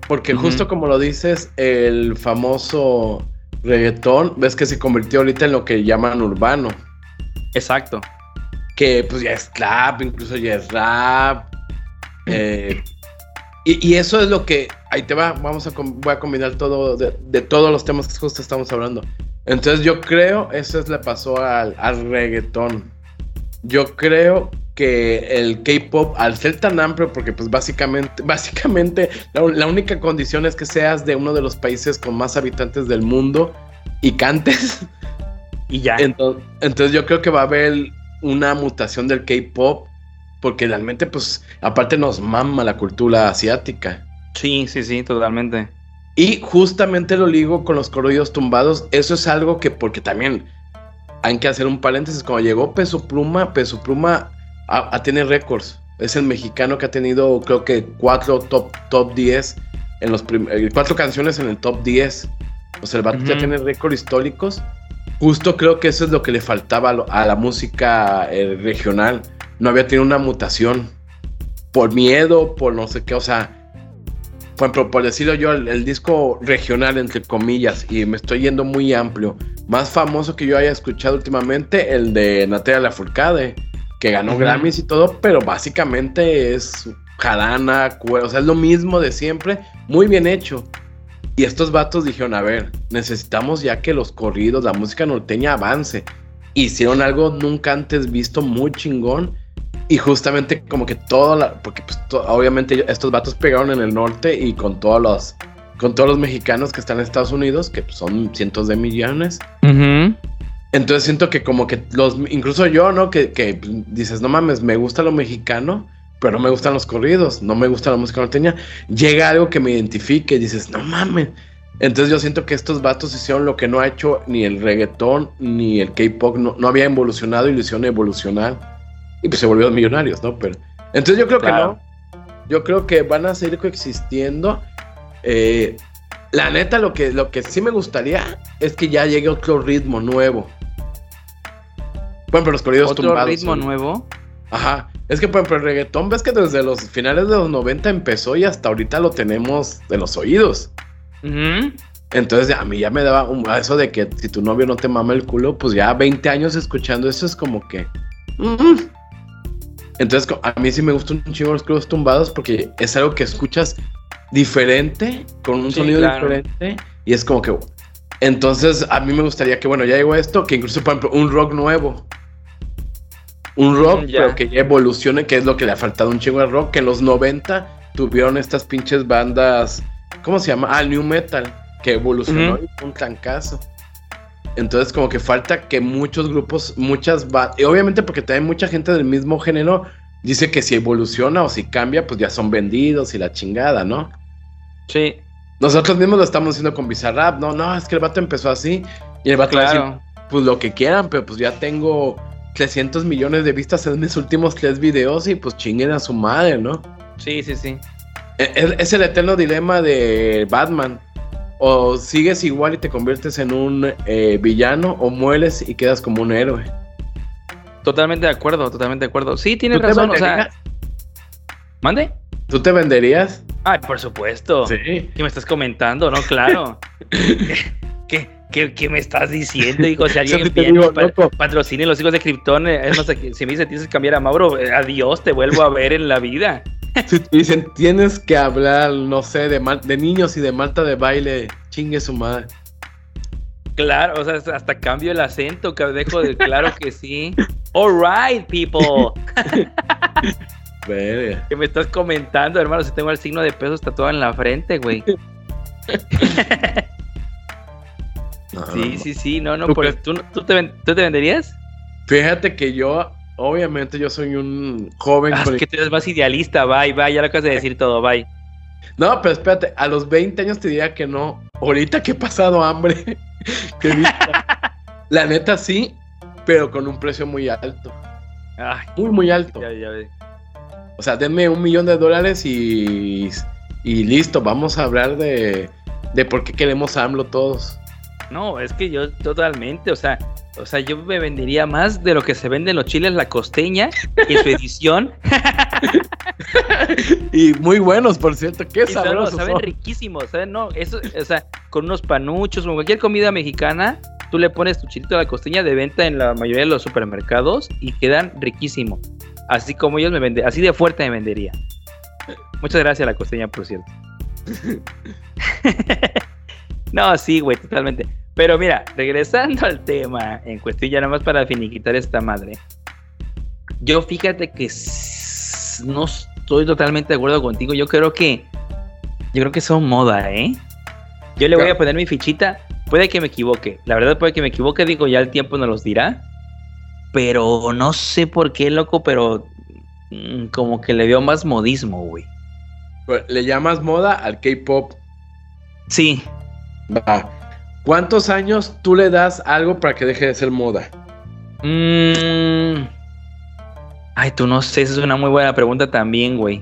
Porque justo como lo dices, el famoso reggaetón, ves que se convirtió ahorita en lo que llaman urbano. Exacto. Que pues ya es trap, incluso ya es rap. Eh, y, eso es lo que, ahí te va, vamos a, voy a combinar todo, de, todos los temas que justo estamos hablando. Entonces yo creo, eso es le pasó al, al reggaetón. Yo creo que el K-pop, al ser tan amplio, porque pues básicamente, *laughs* básicamente la, única condición es que seas de uno de los países con más habitantes del mundo y cantes. Y ya. Entonces, entonces yo creo que va a haber una mutación del K-pop, porque realmente pues aparte nos mama la cultura asiática. Sí, sí, sí, totalmente. Y justamente lo ligo con los corridos tumbados, eso es algo que porque también hay que hacer un paréntesis, cuando llegó Peso Pluma, Peso Pluma a, tener récords. Es el mexicano que ha tenido, creo que, cuatro top, top 10 en los eh, cuatro canciones en el top 10. O sea, el vato ya tiene récords históricos. Justo creo que eso es lo que le faltaba a la música eh, regional. No había tenido una mutación. Por miedo, por no sé qué, o sea. Por, por decirlo yo, el, disco regional, entre comillas, y me estoy yendo muy amplio. Más famoso que yo haya escuchado últimamente, el de Natalia Lafourcade que ganó Grammys y todo, pero básicamente es jarana, o sea, es lo mismo de siempre, muy bien hecho. Y estos vatos dijeron, a ver, necesitamos ya que los corridos, la música norteña avance. Hicieron algo nunca antes visto, muy chingón. Y justamente como que todo, la, porque pues obviamente estos vatos pegaron en el norte y con todos los, con todos los mexicanos que están en Estados Unidos, que son cientos de millones. Entonces siento que como que los, incluso yo, ¿no? Que, dices, no mames, me gusta lo mexicano, pero no me gustan los corridos, no me gusta la música norteña. Llega algo que me identifique y dices, no mames. Entonces yo siento que estos vatos hicieron lo que no ha hecho ni el reggaetón ni el K-pop, no, había evolucionado y lo hicieron evolucionar. Y pues se volvieron millonarios, ¿no? Pero, entonces yo creo que no. Yo creo que van a seguir coexistiendo. Eh, la neta, lo que, lo que sí me gustaría es que ya llegue otro ritmo nuevo. Bueno, los corridos ¿Otro ritmo nuevo? Ajá. Es que, por ejemplo, el reggaetón, ves que desde los finales de los 90 empezó y hasta ahorita lo tenemos de los oídos. Entonces, a mí ya me daba un, eso de que si tu novio no te mama el culo, pues ya 20 años escuchando eso es como que. Entonces, a mí sí me gustan un chingo los corridos tumbados porque es algo que escuchas diferente, con un sonido diferente, y es como que. Entonces, a mí me gustaría que, bueno, ya llegó esto, que incluso, por ejemplo, un rock nuevo un rock, pero que ya evolucione, que es lo que le ha faltado un chingo de rock, que en los 90 tuvieron estas pinches bandas, ¿cómo se llama? Ah, New Metal, que evolucionó y un trancazo. Entonces como que falta que muchos grupos, muchas y obviamente porque también mucha gente del mismo género dice que si evoluciona o si cambia, pues ya son vendidos y la chingada, ¿no? Sí. Nosotros mismos lo estamos haciendo con Bizarrap, no, no, es que el vato empezó así y el vato claro. pues lo que quieran, pero pues ya tengo 300 millones de vistas en mis últimos tres videos y pues chinguen a su madre, ¿no? Sí, sí, sí. E, es, el eterno dilema de Batman. O sigues igual y te conviertes en un eh, villano o mueres y quedas como un héroe. Totalmente de acuerdo, totalmente de acuerdo. Sí, tienes razón, o sea... ¿Mande? ¿Tú te venderías? Ay, por supuesto. Sí. ¿Qué me estás comentando? No, claro. *laughs* ¿Qué? ¿Qué, me estás diciendo, hijo? Si alguien *laughs* viene, patrocine los hijos de Krypton, es más, si me dicen tienes que cambiar a Mauro, eh, adiós, te vuelvo a ver en la vida. Si te dicen tienes que hablar, no sé, de, de niños y de Malta de baile, chingue su madre. Claro, o sea, hasta cambio el acento, que dejo de claro que sí. Alright, people. ¿Qué me estás comentando, hermano? Si tengo el signo de peso tatuado en la frente, güey. *laughs* sí, sí, sí, no, no, ¿Tú, ¿tú, te, ¿tú te venderías? Fíjate que yo obviamente yo soy un joven. Ah, es que tú eres más idealista, bye, bye, ya lo acabas de decir todo, bye. No, pero espérate, a los 20 años te diría que no. Ahorita que he pasado hambre, *laughs* que *laughs* la neta sí, pero con un precio muy alto. Ay, Muy, muy alto. ya, ya ves. O sea, denme un millón de dólares y, y listo, vamos a hablar de, de por qué queremos a AMLO todos. No, es que yo totalmente, o sea, o sea, yo me vendería más de lo que se venden los chiles la costeña en su edición. *laughs* y muy buenos, por cierto, qué Y saben, sabrosos. saben son. riquísimos, ¿saben? No, eso, o sea, con unos panuchos, con cualquier comida mexicana, tú le pones tu chilito a la costeña de venta en la mayoría de los supermercados y quedan riquísimos. Así como ellos me venden, así de fuerte me vendería. Muchas gracias a la costeña, por cierto. *laughs* no, sí, güey, totalmente. Pero mira, regresando al tema en cuestión, ya nada más para finiquitar esta madre. Yo fíjate que no estoy totalmente de acuerdo contigo. Yo creo que. Yo creo que son moda, ¿eh? Yo le voy a poner mi fichita. Puede que me equivoque. La verdad puede que me equivoque. Digo, ya el tiempo nos los dirá. Pero no sé por qué, loco, pero. mm, Como que le veo más modismo, güey. Pues, Le llamas moda al K-pop. Sí. Va. ¿Cuántos años tú le das algo para que deje de ser moda? Mm. Ay, tú no sé, esa es una muy buena pregunta también, güey.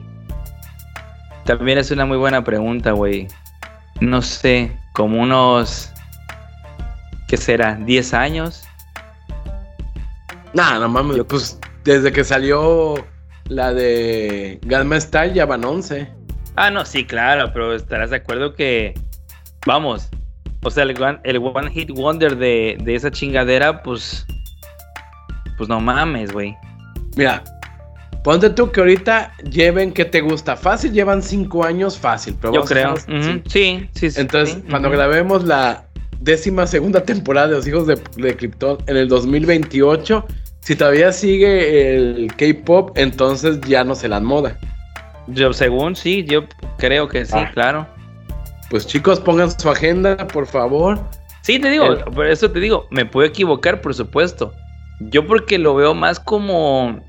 También es una muy buena pregunta, güey. No sé, como unos... ¿Qué será? ¿10 años? Nah, no mames. Yo- Pues desde que salió la de Gamma Style ya van 11. Ah, no, sí, claro, pero estarás de acuerdo que... Vamos. O sea, el one, el one hit wonder de, de esa chingadera, pues... Pues no mames, güey. Mira, ponte tú que ahorita lleven que te gusta. Fácil, llevan 5 años fácil. Pero Yo creo. Sí, sí, sí. Entonces, sí, cuando grabemos la décima segunda temporada de Los Hijos de, de Krypton en el 2028, si todavía sigue el K-pop, entonces ya no se la moda. Yo, según, sí, yo creo que sí, Ah. claro. Pues chicos, pongan su agenda, por favor. Sí, te digo, El- por eso te digo, me puedo equivocar, por supuesto. Yo porque lo veo más como,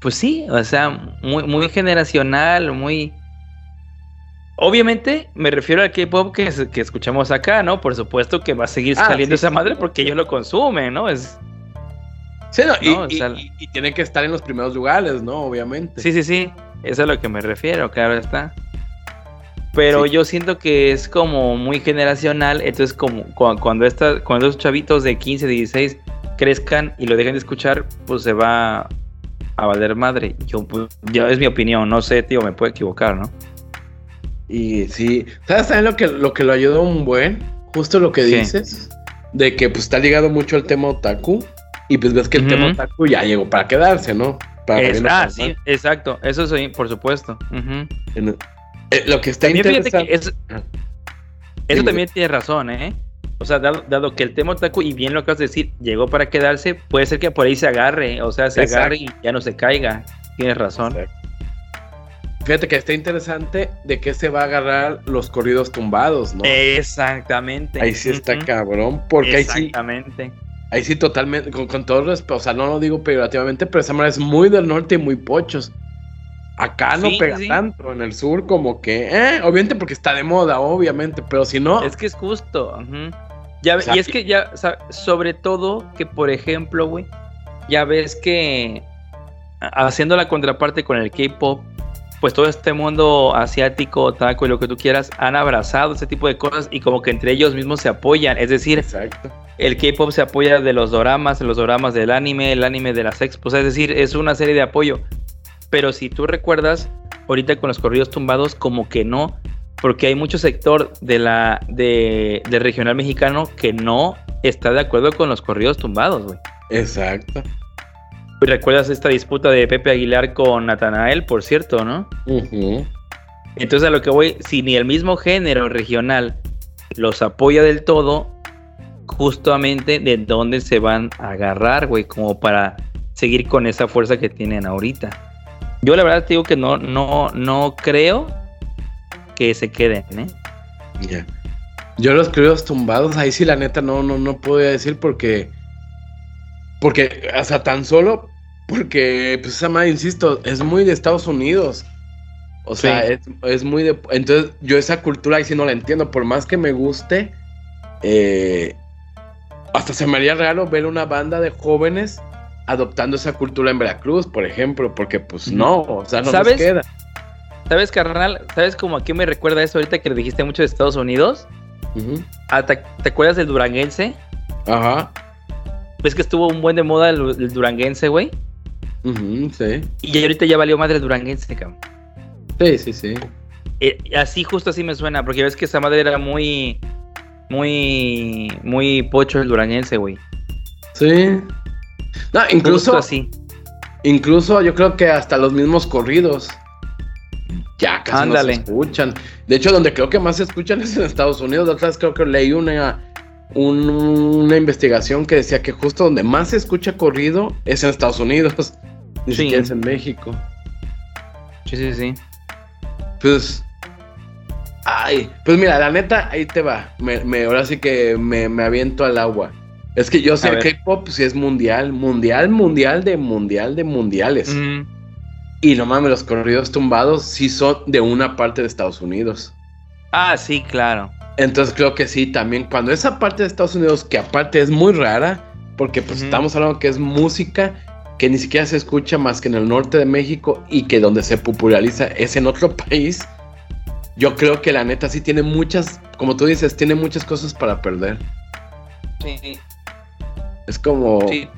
pues sí, o sea, muy, muy generacional, muy... Obviamente me refiero al K-pop que, es- que escuchamos acá, ¿no? Por supuesto que va a seguir Ah, saliendo sí, esa madre porque ellos lo consumen, ¿no? Es, Sí, no, y, No, o y- sea- y- y tiene que estar en los primeros lugares, ¿no? Obviamente. sí, sí, sí, eso es a lo que me refiero, claro está. Pero Sí. yo siento que es como muy generacional, entonces como cu- cuando, esta, cuando esos chavitos de 15, 16 crezcan y lo dejen de escuchar, pues se va a valer madre. Yo, pues, yo es mi opinión, no sé, tío, me puedo equivocar, ¿no? Y sí, ¿sabes también lo que lo, que lo ayudó un buen? Justo lo que dices, de que pues está ligado mucho al tema otaku. Y pues ves que el tema otaku ya llegó para quedarse, ¿no? Para Es- ah, sí, exacto, eso sí, por supuesto. En- eh, lo que está También interesante. que es- Ah. Eso también tiene razón, ¿eh? O sea, dado, dado que el tema otaku, y bien lo acabas de decir, llegó para quedarse, puede ser que por ahí se agarre, o sea, se Exacto. agarre y ya no se caiga. Tienes razón. Fíjate que está interesante de que se va a agarrar los corridos tumbados, ¿no? Exactamente. ahí sí está cabrón, porque ahí sí, Exactamente. ahí sí totalmente, con, con todo respeto, o sea, no lo digo peyorativamente, pero esa manera es muy del norte y muy pochos. Acá no Sí, pega sí. tanto, en el sur como que, eh, obviamente porque está de moda, obviamente, pero si no, Es que es justo. Ya, O sea, y es que ya, sobre todo que, por ejemplo, güey, ya ves que haciendo la contraparte con el K-pop, pues todo este mundo asiático, taco y lo que tú quieras, han abrazado ese tipo de cosas y como que entre ellos mismos se apoyan. Es decir, exacto. el K-pop se apoya de los doramas, de los doramas del anime, el anime de las expos, es decir, es una serie de apoyo. Pero si tú recuerdas, ahorita con los corridos tumbados, como que no, porque hay mucho sector de la de, del regional mexicano que no está de acuerdo con los corridos tumbados, güey. Exacto. Y ¿Recuerdas esta disputa de Pepe Aguilar con Natanael, por cierto, no? Entonces a lo que voy, si ni el mismo género regional los apoya del todo, justamente de dónde se van a agarrar, güey, como para seguir con esa fuerza que tienen ahorita. Yo la verdad te digo que no, no, no creo que se queden, ¿eh? Ya. Yo los corridos tumbados, ahí sí la neta no, no, no puedo decir porque. Porque, o sea, tan solo porque, pues esa madre, insisto, es muy de Estados Unidos. O sea, es, es, muy de... Entonces, yo esa cultura ahí sí no la entiendo. Por más que me guste, eh, hasta se me haría raro ver una banda de jóvenes adoptando esa cultura en Veracruz, por ejemplo, porque pues no, o sea, no ¿Sabes? nos queda. ¿Sabes, carnal? ¿Sabes como a qué me recuerda eso ahorita que le dijiste mucho de Estados Unidos? Ah, ¿te, te acuerdas del duranguense? Ajá. ¿Ves que estuvo un buen de moda el, el duranguense, güey? Ujú, sí. Y ahorita ya valió madre el duranguense, cabrón. Sí, sí, sí. Eh, así, justo así me suena, porque ves que esa madre era muy, muy, muy pocho el duranguense, güey. Sí. No, incluso, Justo así. incluso yo creo que hasta los mismos corridos. Ya casi Ándale. no se escuchan. De hecho, donde creo que más se escuchan es en Estados Unidos. La otra vez creo que leí una, un- una investigación que decía que justo donde más se escucha corrido es en Estados Unidos. *laughs* Ni Sí. siquiera es en México. Sí, sí, sí. Pues. Ay, pues mira, la neta, ahí te va. Me, me- ahora sí que me, me aviento al agua. Es que yo sé el. K-pop sí es mundial, mundial, mundial de mundial de mundiales. Y no mames, los corridos tumbados sí son de una parte de Estados Unidos. Ah, sí, claro. Entonces creo que sí, también cuando esa parte de Estados Unidos, que aparte es muy rara, porque pues estamos hablando que es música que ni siquiera se escucha más que en el norte de México y que donde se populariza es en otro *laughs* país, yo creo que la neta sí tiene muchas, como tú dices, tiene muchas cosas para perder. Sí, Es como, sí.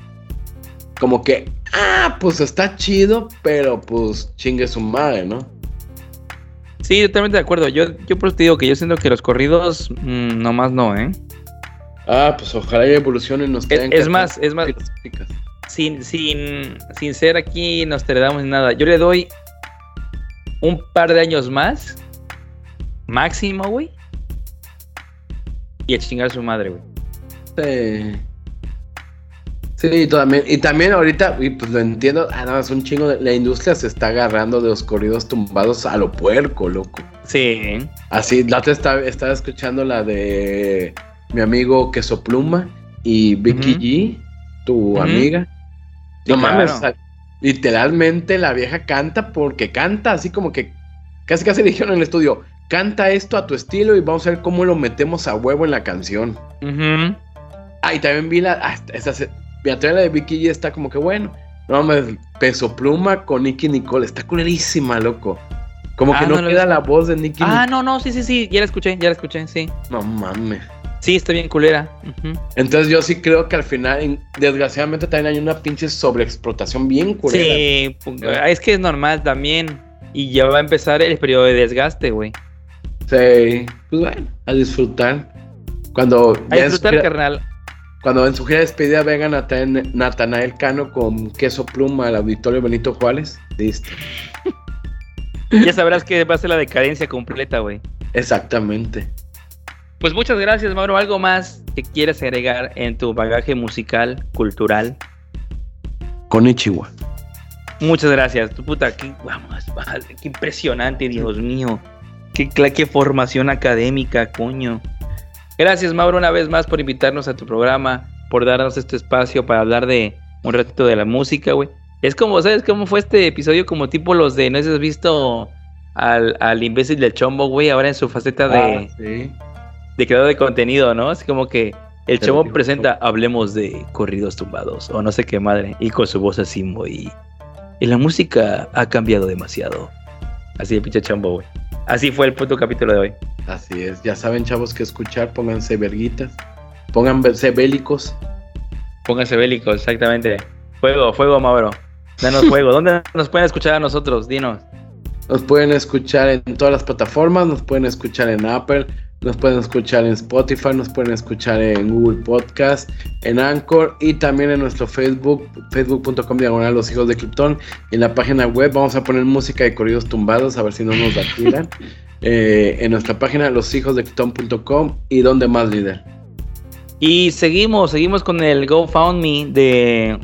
como que, ah, pues está chido, pero pues chingue su madre, ¿no? Sí, totalmente de acuerdo. Yo, yo por eso te digo que yo siento que los corridos, mm, nomás no, ¿eh? Ah, pues ojalá y evolucionen y nos Es, es más, es más, sin, sin, sin ser aquí Nostradamus ni nada, yo le doy un par de años más, máximo, güey. Y a chingar a su madre, güey. Sí. Sí, también, y también ahorita, y pues lo entiendo, ah, no, es un chingo, de- la industria se está agarrando de los corridos tumbados a lo puerco, loco. Sí. Así, la otra estaba, estaba escuchando la de mi amigo Queso Pluma y Vicky. G, tu amiga. Sí, no mames, claro. literalmente la vieja canta porque canta, así como que casi casi le dijeron en el estudio, canta esto a tu estilo y vamos a ver cómo lo metemos a huevo en la canción. Ujú. Ah, y también vi la. Ah, esta, mi la de Vicky G está como que bueno. No mames, peso pluma con Nicky Nicole. Está culerísima, loco. Como Ah, que no, no queda la voz de Nicky Ah, Nicole. no, no, sí, sí, sí. Ya la escuché, ya la escuché, sí. No mames. Sí, está bien culera. Entonces yo sí creo que al final, en- desgraciadamente, también hay una pinche sobreexplotación bien culera. Sí, es que es normal también. Y ya va a empezar el periodo de desgaste, güey. Sí. Pues bueno, a disfrutar. Cuando, A disfrutar, carnal. Cuando en su gira de despedida vengan a traer Natanael Cano con queso pluma al auditorio Benito Juárez. Listo. *laughs* Ya sabrás que va a ser la decadencia completa, güey. Exactamente. Pues muchas gracias, Mauro. ¿Algo más que quieras agregar en tu bagaje musical, cultural? Con Ichiwa. Muchas gracias. Tu puta, qué, vamos, qué impresionante, Dios mío. Qué, cla- qué formación académica, coño. Gracias, Mauro, una vez más por invitarnos a tu programa, por darnos este espacio para hablar de un ratito de la música, güey. Es como, ¿sabes cómo fue este episodio? Como tipo los de, ¿no has visto al, al imbécil del chombo, güey? Ahora en su faceta de, Ah, sí. de creador de contenido, ¿no? Así como que el chombo presenta, hablemos de corridos tumbados, o no sé qué madre, y con su voz así muy... Y la música ha cambiado demasiado. Así de pinche chombo, güey. Así fue el puto capítulo de hoy. Así es. Ya saben, chavos, que escuchar. Pónganse verguitas. Pónganse bélicos. Pónganse bélicos, exactamente. Fuego, fuego, Mauro. Danos *laughs* fuego. ¿Dónde nos pueden escuchar a nosotros? Dinos. Nos pueden escuchar en todas las plataformas. Nos pueden escuchar en Apple. Nos pueden escuchar en Spotify. Nos pueden escuchar en Google Podcast. En Anchor. Y también en nuestro Facebook. Facebook.com diagonal los hijos de Krypton. En la página web vamos a poner música de corridos tumbados. A ver si no nos la tiran. *laughs* Eh, en nuestra página loshijosdekrypton.com. Y donde más líder. Y seguimos, seguimos con el GoFundMe de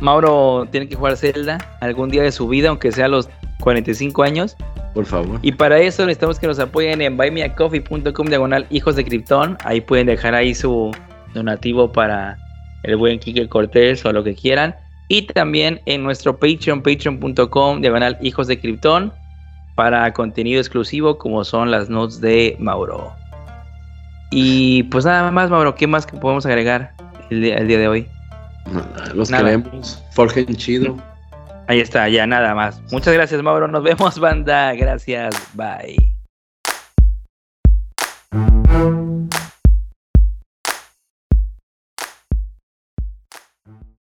Mauro tiene que jugar Zelda algún día de su vida, aunque sea a los 45 años. Por favor. Y para eso necesitamos que nos apoyen en buymeacoffee.com diagonal hijos de Krypton. Ahí pueden dejar ahí su donativo para el buen Quique Cortés o lo que quieran. Y también en nuestro Patreon, patreon.com, diagonal hijos de Krypton, para contenido exclusivo como son las notes de Mauro. Y pues nada más, Mauro, ¿qué más podemos agregar el día, de hoy? Los queremos, forjen chido. Ahí está, ya nada más. Muchas gracias, Mauro. Nos vemos, banda. Gracias. Bye.